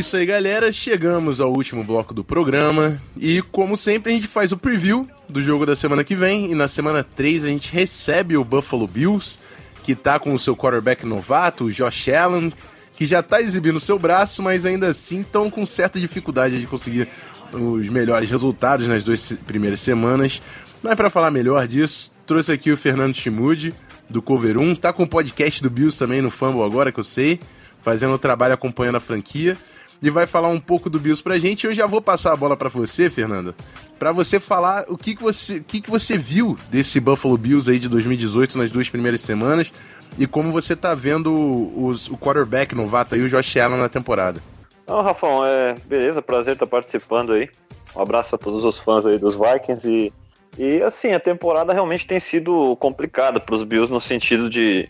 isso aí, galera. Chegamos ao último bloco do programa. E, como sempre, a gente faz o preview do jogo da semana que vem. E na semana 3 a gente recebe o Buffalo Bills, que tá com o seu quarterback novato, o Josh Allen, que já tá exibindo o seu braço, mas ainda assim estão com certa dificuldade de conseguir os melhores resultados nas duas primeiras semanas. Mas para falar melhor disso, trouxe aqui o Fernando Chimude, do Cover 1. Tá com o podcast do Bills também no Fumble agora, que eu sei, fazendo o trabalho acompanhando a franquia e vai falar um pouco do Bills pra gente. Eu já vou passar a bola para você, Fernanda, para você falar o que, que você o que, que você viu desse Buffalo Bills aí de 2018 nas duas primeiras semanas e como você tá vendo os, o quarterback novato aí, o Josh Allen na temporada. Não, Rafão, é, beleza, prazer estar participando aí. Um abraço a todos os fãs aí dos Vikings e e assim, a temporada realmente tem sido complicada para os Bills no sentido de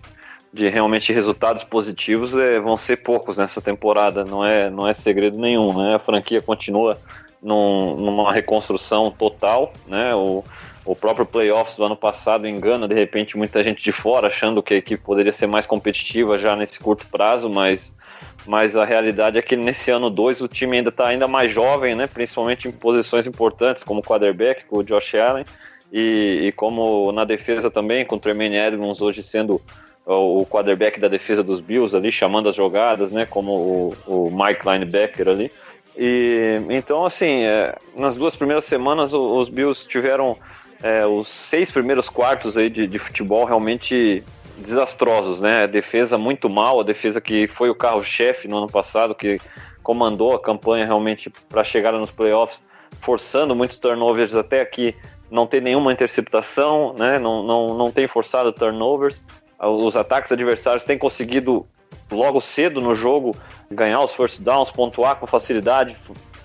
de realmente resultados positivos é, vão ser poucos nessa temporada, não é, não é segredo nenhum, né? A franquia continua num, numa reconstrução total, né? O, o próprio playoffs do ano passado engana de repente muita gente de fora, achando que a equipe poderia ser mais competitiva já nesse curto prazo, mas, mas a realidade é que nesse ano 2 o time ainda está ainda mais jovem, né? principalmente em posições importantes, como o quarterback, com o Josh Allen, e, e como na defesa também, com o Tremaine Edmonds hoje sendo o quarterback da defesa dos Bills ali, chamando as jogadas, né, como o, o Mike Linebacker ali. E então, assim, é, nas duas primeiras semanas os Bills tiveram é, os seis primeiros quartos aí de, de, futebol realmente desastrosos, né? A defesa muito mal, a defesa que foi o carro-chefe no ano passado, que comandou a campanha realmente para chegar nos playoffs, forçando muitos turnovers até aqui, não tem nenhuma interceptação, né? Não, não, não tem forçado turnovers. Os ataques adversários têm conseguido logo cedo no jogo ganhar os first downs, pontuar com facilidade,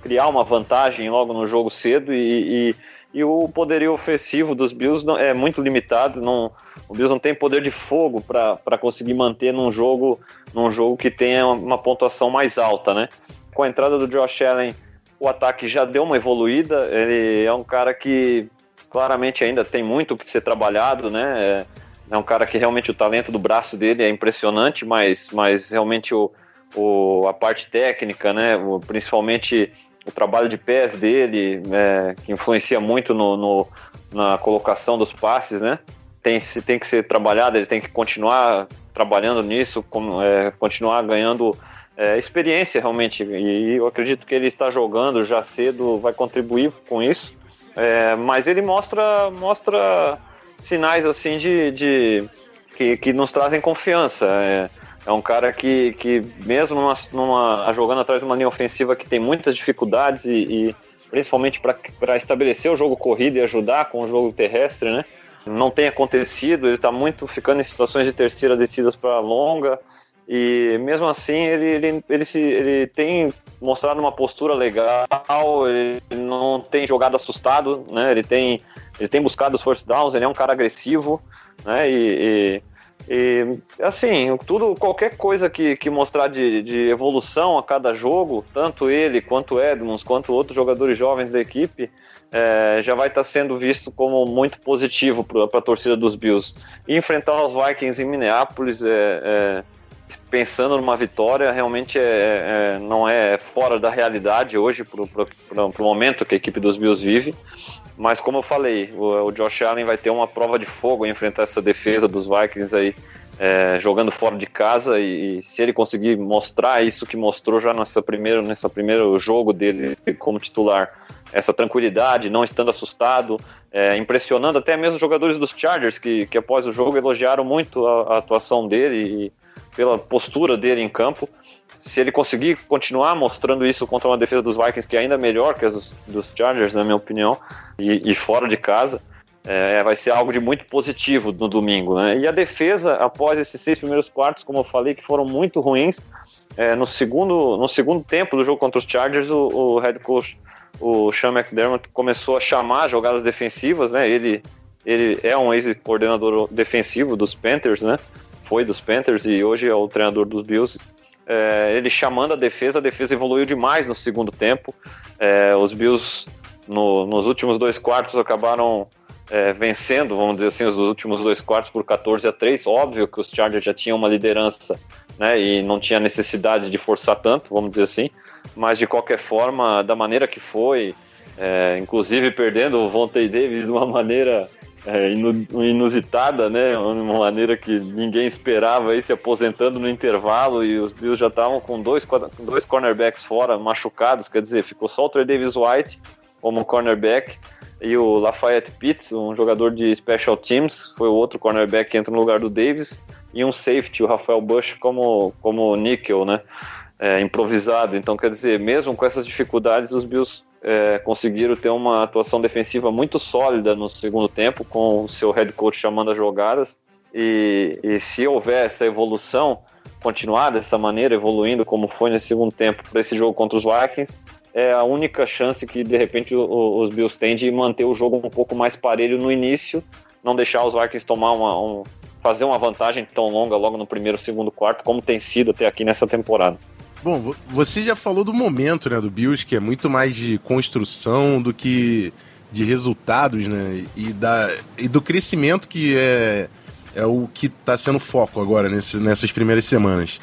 criar uma vantagem logo no jogo cedo e, e e o poderio ofensivo dos Bills não, é muito limitado. Não, o Bills não tem poder de fogo para conseguir manter num jogo, num jogo que tenha uma pontuação mais alta, né? Com a entrada do Josh Allen, o ataque já deu uma evoluída. Ele é um cara que claramente ainda tem muito que ser trabalhado, né? É, é um cara que realmente o talento do braço dele é impressionante, mas, mas realmente o, o, a parte técnica, né? O, principalmente o trabalho de pés dele, é, que influencia muito no, no, na colocação dos passes, né? Tem, tem que ser trabalhado, ele tem que continuar trabalhando nisso, com, é, continuar ganhando é, experiência realmente. E eu acredito que ele está jogando já cedo, vai contribuir com isso. É, mas ele mostra, mostra sinais assim de, de que, que nos trazem confiança. É, é um cara que, que mesmo numa, numa, jogando atrás de uma linha ofensiva que tem muitas dificuldades e, e principalmente para estabelecer o jogo corrido e ajudar com o jogo terrestre, né? Não tem acontecido, ele está muito ficando em situações de terceira descidas para longa e mesmo assim ele, ele, ele, se, ele tem mostrado uma postura legal, ele não tem jogado assustado, né? Ele tem, ele tem buscado os first downs, ele é um cara agressivo, né? e, e e, assim, tudo, qualquer coisa que, que mostrar de, de evolução a cada jogo, tanto ele quanto Edmonds, quanto outros jogadores jovens da equipe, é, já vai estar tá sendo visto como muito positivo para a torcida dos Bills. E enfrentar os Vikings em Minneapolis, é, é, pensando numa vitória, realmente é, é não é fora da realidade hoje para o momento que a equipe dos Bills vive. Mas como eu falei, o, Josh Allen vai ter uma prova de fogo em enfrentar essa defesa dos Vikings aí, é, jogando fora de casa. E, e, se ele conseguir mostrar isso que mostrou já nessa primeiro, nessa primeiro jogo dele como titular, essa tranquilidade, não estando assustado, é, impressionando até mesmo os jogadores dos Chargers que, que após o jogo elogiaram muito a, a atuação dele e pela postura dele em campo se ele conseguir continuar mostrando isso contra uma defesa dos Vikings que é ainda melhor que a dos, dos Chargers, na minha opinião, e, e fora de casa, é, vai ser algo de muito positivo no domingo. Né? E a defesa, após esses seis primeiros quartos, como eu falei, que foram muito ruins, é, no, segundo, no segundo tempo do jogo contra os Chargers, o, o head coach, o Sean McDermott, começou a chamar jogadas defensivas. Né? Ele, ele é um ex-coordenador defensivo dos Panthers, né? foi dos Panthers e hoje é o treinador dos Bills é, ele chamando a defesa, a defesa evoluiu demais no segundo tempo. É, os Bills, no, nos últimos dois quartos, acabaram é, vencendo, vamos dizer assim, os últimos dois quartos por 14 a 3. Óbvio que os Chargers já tinham uma liderança né, e não tinha necessidade de forçar tanto, vamos dizer assim. Mas de qualquer forma, da maneira que foi, é, inclusive perdendo o Vontae Davis de uma maneira é, inusitada, né? Uma maneira que ninguém esperava aí se aposentando no intervalo e os Bills já estavam com dois, dois cornerbacks fora, machucados, quer dizer, ficou só o Trey Davis White como cornerback e o Lafayette Pitts, um jogador de special teams, foi o outro cornerback que entra no lugar do Davis e um safety, o Rafael Bush como, como níquel, né? É, improvisado. Então, quer dizer, mesmo com essas dificuldades, os Bills é, conseguiram ter uma atuação defensiva muito sólida no segundo tempo, com o seu head coach chamando as jogadas. E, e se houver essa evolução, continuar dessa maneira, evoluindo como foi nesse segundo tempo para esse jogo contra os Vikings, é a única chance que de repente o, os Bills têm de manter o jogo um pouco mais parelho no início, não deixar os Vikings tomar uma, um, fazer uma vantagem tão longa logo no primeiro, segundo quarto, como tem sido até aqui nessa temporada. Bom, vo- você já falou do momento, né, do Bills, que é muito mais de construção do que de resultados, né, e, da, e do crescimento que é, é o que está sendo foco agora nesse, nessas primeiras semanas.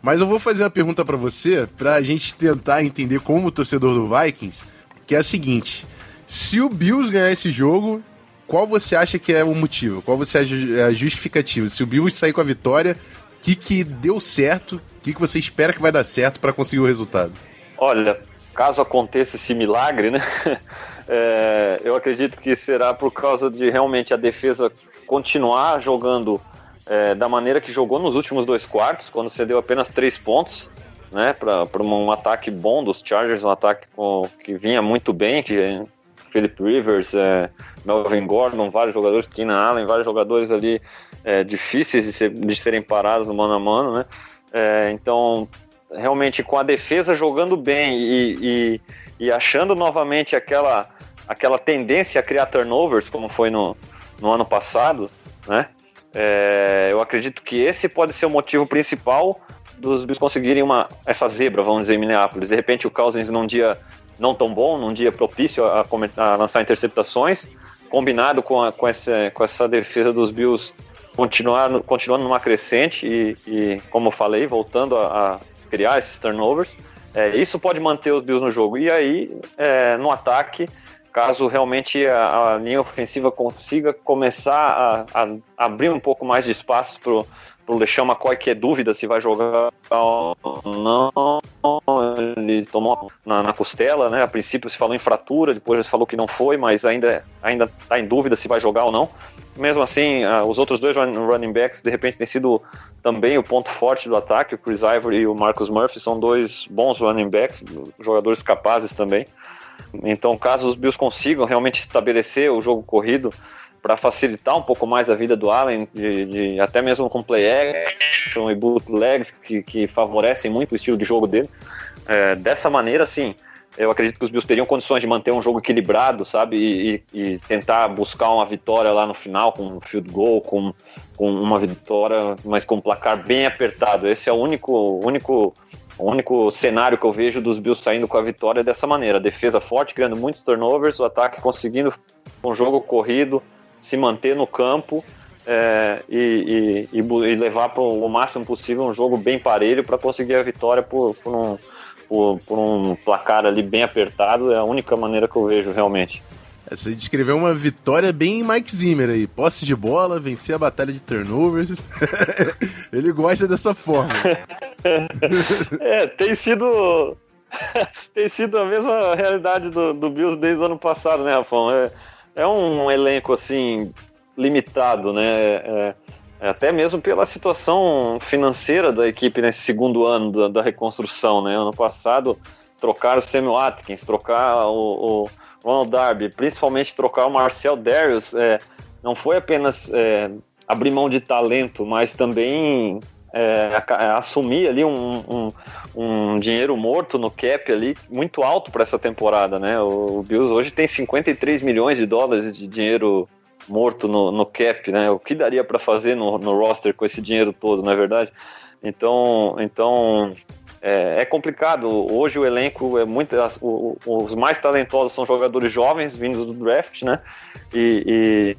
Mas eu vou fazer uma pergunta para você, para a gente tentar entender como torcedor do Vikings, que é a seguinte: se o Bills ganhar esse jogo, qual você acha que é o motivo? Qual você acha é a justificativa? Se o Bills sair com a vitória, que, que deu certo? O que, que você espera que vai dar certo para conseguir o resultado? Olha, caso aconteça esse milagre, né? é, eu acredito que será por causa de realmente a defesa continuar jogando é, da maneira que jogou nos últimos dois quartos, quando cedeu apenas três pontos, né? Para um ataque bom dos Chargers, um ataque com, que vinha muito bem, que Philip Rivers, é, Melvin Gordon, vários jogadores, Keenan Allen, vários jogadores ali é, difíceis de, ser, de serem parados no mano a mano, né? É, então, realmente com a defesa jogando bem e, e, e, achando novamente aquela, aquela tendência a criar turnovers, como foi no, no ano passado, né? É, eu acredito que esse pode ser o motivo principal dos Bills conseguirem uma, essa zebra, vamos dizer, em Minneapolis. De repente o Cousins num dia não tão bom, num dia propício a, a lançar interceptações, combinado com, a, com, essa, com essa defesa dos Bills continuar, continuando numa crescente e, e como eu falei, voltando a, a criar esses turnovers. É, isso pode manter os Bills no jogo. E aí, é, no ataque, caso realmente a, a, linha ofensiva consiga começar a, a, abrir um pouco mais de espaço para o LeSean McCoy, que é dúvida se vai jogar ou não. Ele tomou na, na, costela, né? A princípio se falou em fratura, depois se falou que não foi, mas ainda ainda está em dúvida se vai jogar ou não. Mesmo assim, uh, os outros dois running backs de repente têm sido também o ponto forte do ataque. O Chris Ivory e o Marcus Murphy são dois bons running backs, jogadores capazes também. Então, caso os Bills consigam realmente estabelecer o jogo corrido para facilitar um pouco mais a vida do Allen, de, de, até mesmo com play action e bootlegs que, que favorecem muito o estilo de jogo dele, é, dessa maneira, sim, eu acredito que os Bills teriam condições de manter um jogo equilibrado, sabe? E, e, tentar buscar uma vitória lá no final, com um field goal, com, com uma vitória, mas com um placar bem apertado. Esse é o único, único, o único cenário que eu vejo dos Bills saindo com a vitória dessa maneira. Defesa forte, criando muitos turnovers, o ataque conseguindo um jogo corrido se manter no campo é, e, e, e, levar para o máximo possível um jogo bem parelho para conseguir a vitória por, por um por, por, um placar ali bem apertado, é a única maneira que eu vejo realmente. Você descreveu uma vitória bem Mike Zimmer aí. Posse de bola, vencer a batalha de turnovers. Ele gosta dessa forma. é, tem sido. tem sido a mesma realidade do, do Bills desde o ano passado, né, Rafão? É, é um elenco assim limitado, né? É, é, até mesmo pela situação financeira da equipe nesse segundo ano da, da reconstrução, né? Ano passado trocar o Samuel Atkins, trocar o, o Ronald Darby, principalmente trocar o Marcel Darius, é, não foi apenas é, abrir mão de talento, mas também é, assumir ali um, um, um, dinheiro morto no cap ali muito alto para essa temporada, né? O, o Bills hoje tem 53 milhões de dólares de dinheiro morto no, no cap, né? O que daria para fazer no, no, roster com esse dinheiro todo, não é verdade? Então, então é, é complicado. Hoje o elenco é muito. O, os mais talentosos são jogadores jovens vindos do draft, né? E, e,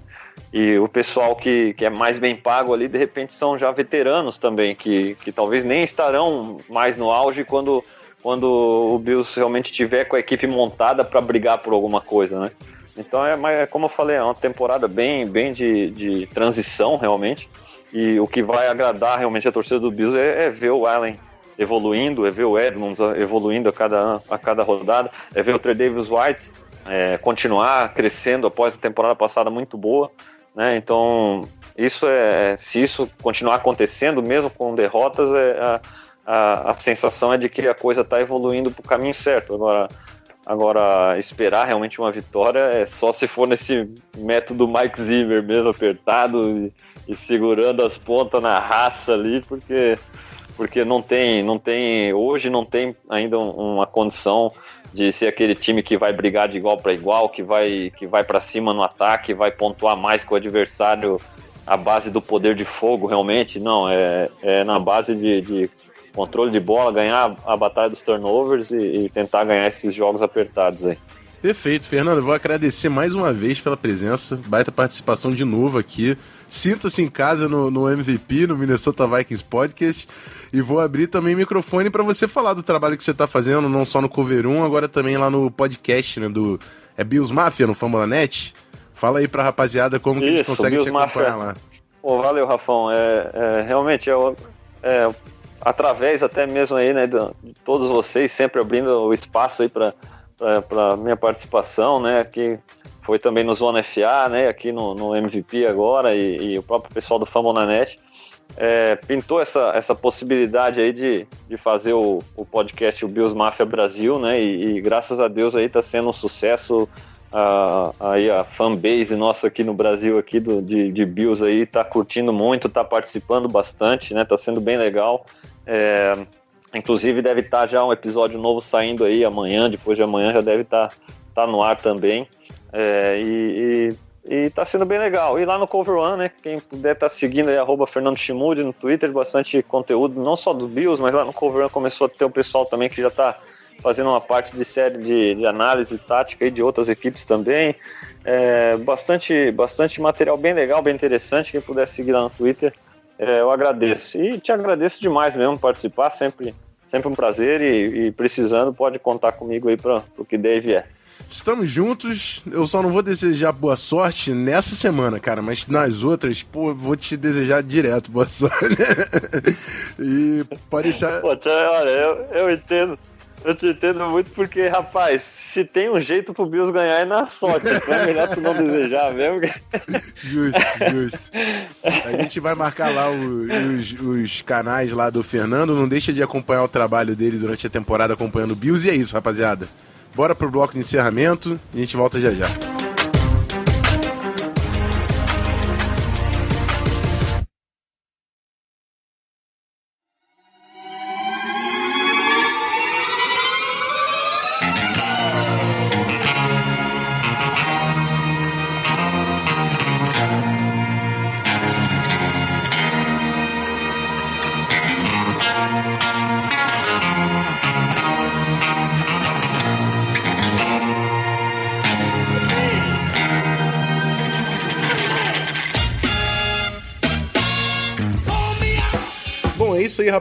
e, o pessoal que, que é mais bem pago ali, de repente, são já veteranos também, que, que talvez nem estarão mais no auge quando, quando o Bills realmente tiver com a equipe montada para brigar por alguma coisa, né? Então é, é como eu falei, é uma temporada bem, bem de, de transição realmente. E o que vai agradar realmente a torcida do Bills é, é ver o Allen evoluindo, é ver o Edmonds evoluindo a cada, a cada rodada, é ver o Trey Davis White é, continuar crescendo após a temporada passada muito boa, né? Então isso é, se isso continuar acontecendo, mesmo com derrotas, é, a, a, a sensação é de que a coisa está evoluindo para o caminho certo. Agora Agora, esperar realmente uma vitória é só se for nesse método Mike Zimmer mesmo, apertado e, e segurando as pontas na raça ali, porque, porque não tem, não tem, hoje não tem ainda uma condição de ser aquele time que vai brigar de igual para igual, que vai, que vai para cima no ataque, vai pontuar mais que o adversário a base do poder de fogo realmente, não, é, é na base de, de controle de bola, ganhar a batalha dos turnovers e, e, tentar ganhar esses jogos apertados aí. Perfeito, Fernando. Eu vou agradecer mais uma vez pela presença, baita participação de novo aqui. Sinta-se em casa no, no MVP, no Minnesota Vikings Podcast. E vou abrir também o microfone para você falar do trabalho que você está fazendo, não só no Cover 1, agora também lá no podcast, né, do é Bills Mafia no Fórmula Net. Fala aí pra rapaziada como Isso, que eles conseguem Bills te acompanhar Mafia. lá. Pô, valeu, Rafão. É, é realmente, é, é, através até mesmo aí, né, de, todos vocês, sempre abrindo o espaço aí para para minha participação, né, aqui foi também no Zona FA, né, aqui no, no MVP agora e, e, o próprio pessoal do Fórmula Net é, pintou essa, essa possibilidade aí de, de fazer o, o podcast o Bills Mafia Brasil, né? E, e graças a Deus aí tá sendo um sucesso. A, aí a fanbase nossa aqui no Brasil aqui do, de, de Bills aí tá curtindo muito, tá participando bastante, né? Tá sendo bem legal. É, inclusive deve estar tá já um episódio novo saindo aí amanhã, depois de amanhã já deve estar tá, tá no ar também. É, e, e e tá sendo bem legal. E lá no Cover One, né? Quem puder tá seguindo aí, arroba Fernando Chimude no Twitter, bastante conteúdo, não só dos Bills, mas lá no Cover One começou a ter o pessoal também que já tá fazendo uma parte de série de, de análise tática aí de outras equipes também. É, bastante, bastante material bem legal, bem interessante. Quem puder seguir lá no Twitter, é, eu agradeço. E te agradeço demais mesmo participar, sempre, sempre um prazer. E, e precisando, pode contar comigo aí para o que deve é. Estamos juntos. Eu só não vou desejar boa sorte nessa semana, cara, mas nas outras, pô, vou te desejar direto boa sorte. e pode deixar. Pô, olha, eu, eu entendo. Eu te entendo muito porque, rapaz, se tem um jeito pro Bills ganhar é na sorte. Então é melhor tu não desejar mesmo. Justo, justo. A gente vai marcar lá os, os, canais lá do Fernando. Não deixa de acompanhar o trabalho dele durante a temporada acompanhando o Bills. E é isso, rapaziada. Bora pro bloco de encerramento e a gente volta já já.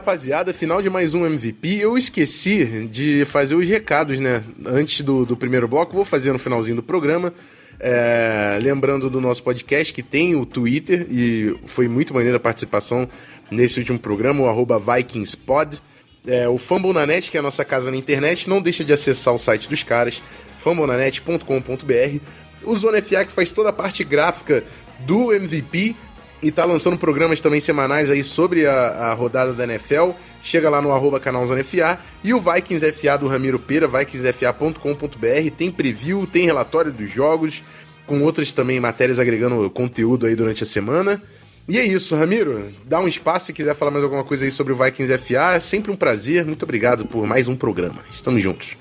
Rapaziada. Final de mais um MVP. Eu esqueci de fazer os recados, né? Antes do, do primeiro bloco. Vou fazer no finalzinho do programa. É, lembrando do nosso podcast que tem o Twitter e foi muito maneira a participação nesse último programa, o arroba VikingsPod. É, o Fambonanet, que é a nossa casa na internet, não deixa de acessar o site dos caras, fambonanet.com.br. O Zona FA, que faz toda a parte gráfica do MVP, e tá lançando programas também semanais aí sobre a, a rodada da NFL. Chega lá no arroba canalzonefa. E o Vikings FA do Ramiro Pera, vikingsfa.com.br. Tem preview, tem relatório dos jogos, com outras também matérias agregando conteúdo aí durante a semana. E é isso, Ramiro. Dá um espaço se quiser falar mais alguma coisa aí sobre o Vikings FA. É sempre um prazer. Muito obrigado por mais um programa. Estamos juntos.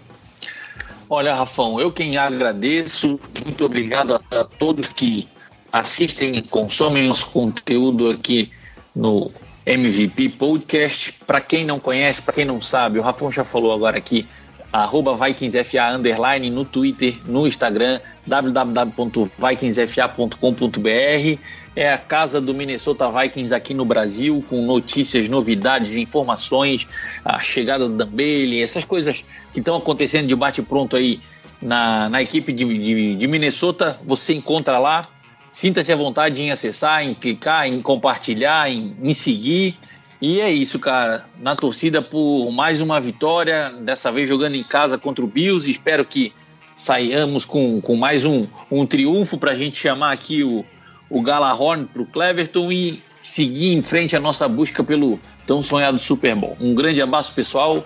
Olha, Rafão, eu quem agradeço. Muito obrigado a todos que assistem, consomem nosso conteúdo aqui no MVP Podcast. Para quem não conhece, para quem não sabe, o Rafão já falou agora aqui, arroba VikingsFA underline no Twitter, no Instagram, www.vikingsfa.com.br. É a casa do Minnesota Vikings aqui no Brasil, com notícias, novidades, informações, a chegada do Dan Bailey, essas coisas que estão acontecendo de bate-pronto aí na, na equipe de, de, de Minnesota, você encontra lá. Sinta-se à vontade em acessar, em clicar, em compartilhar, em, em seguir. E é isso, cara. Na torcida por mais uma vitória, dessa vez jogando em casa contra o Bills. Espero que saiamos com, com mais um, um triunfo para a gente chamar aqui o, o Galahorn para o Cleverton e seguir em frente a nossa busca pelo tão sonhado Super Bowl. Um grande abraço, pessoal.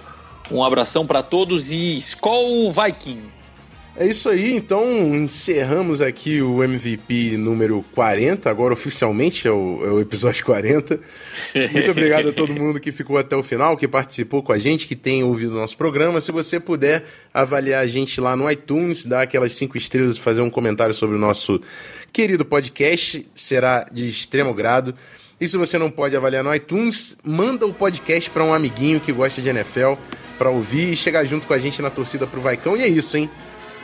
Um abração para todos e Skol Vikings! É isso aí, então encerramos aqui o MVP número 40, agora oficialmente é o, é o episódio 40. Muito obrigado a todo mundo que ficou até o final, que participou com a gente, que tem ouvido o nosso programa. Se você puder avaliar a gente lá no iTunes, dar aquelas cinco estrelas e fazer um comentário sobre o nosso querido podcast, será de extremo grado. E se você não pode avaliar no iTunes, manda o podcast para um amiguinho que gosta de NFL para ouvir e chegar junto com a gente na torcida pro Vaicão. E é isso, hein?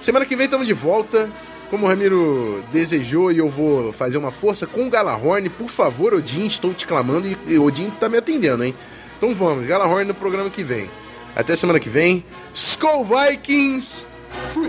Semana que vem estamos de volta. Como o Ramiro desejou e eu vou fazer uma força com o Galahorn. Por favor, Odin, estou te clamando e Odin tá me atendendo, hein? Então vamos, Galahorn no programa que vem. Até semana que vem. Skull Vikings! Fui!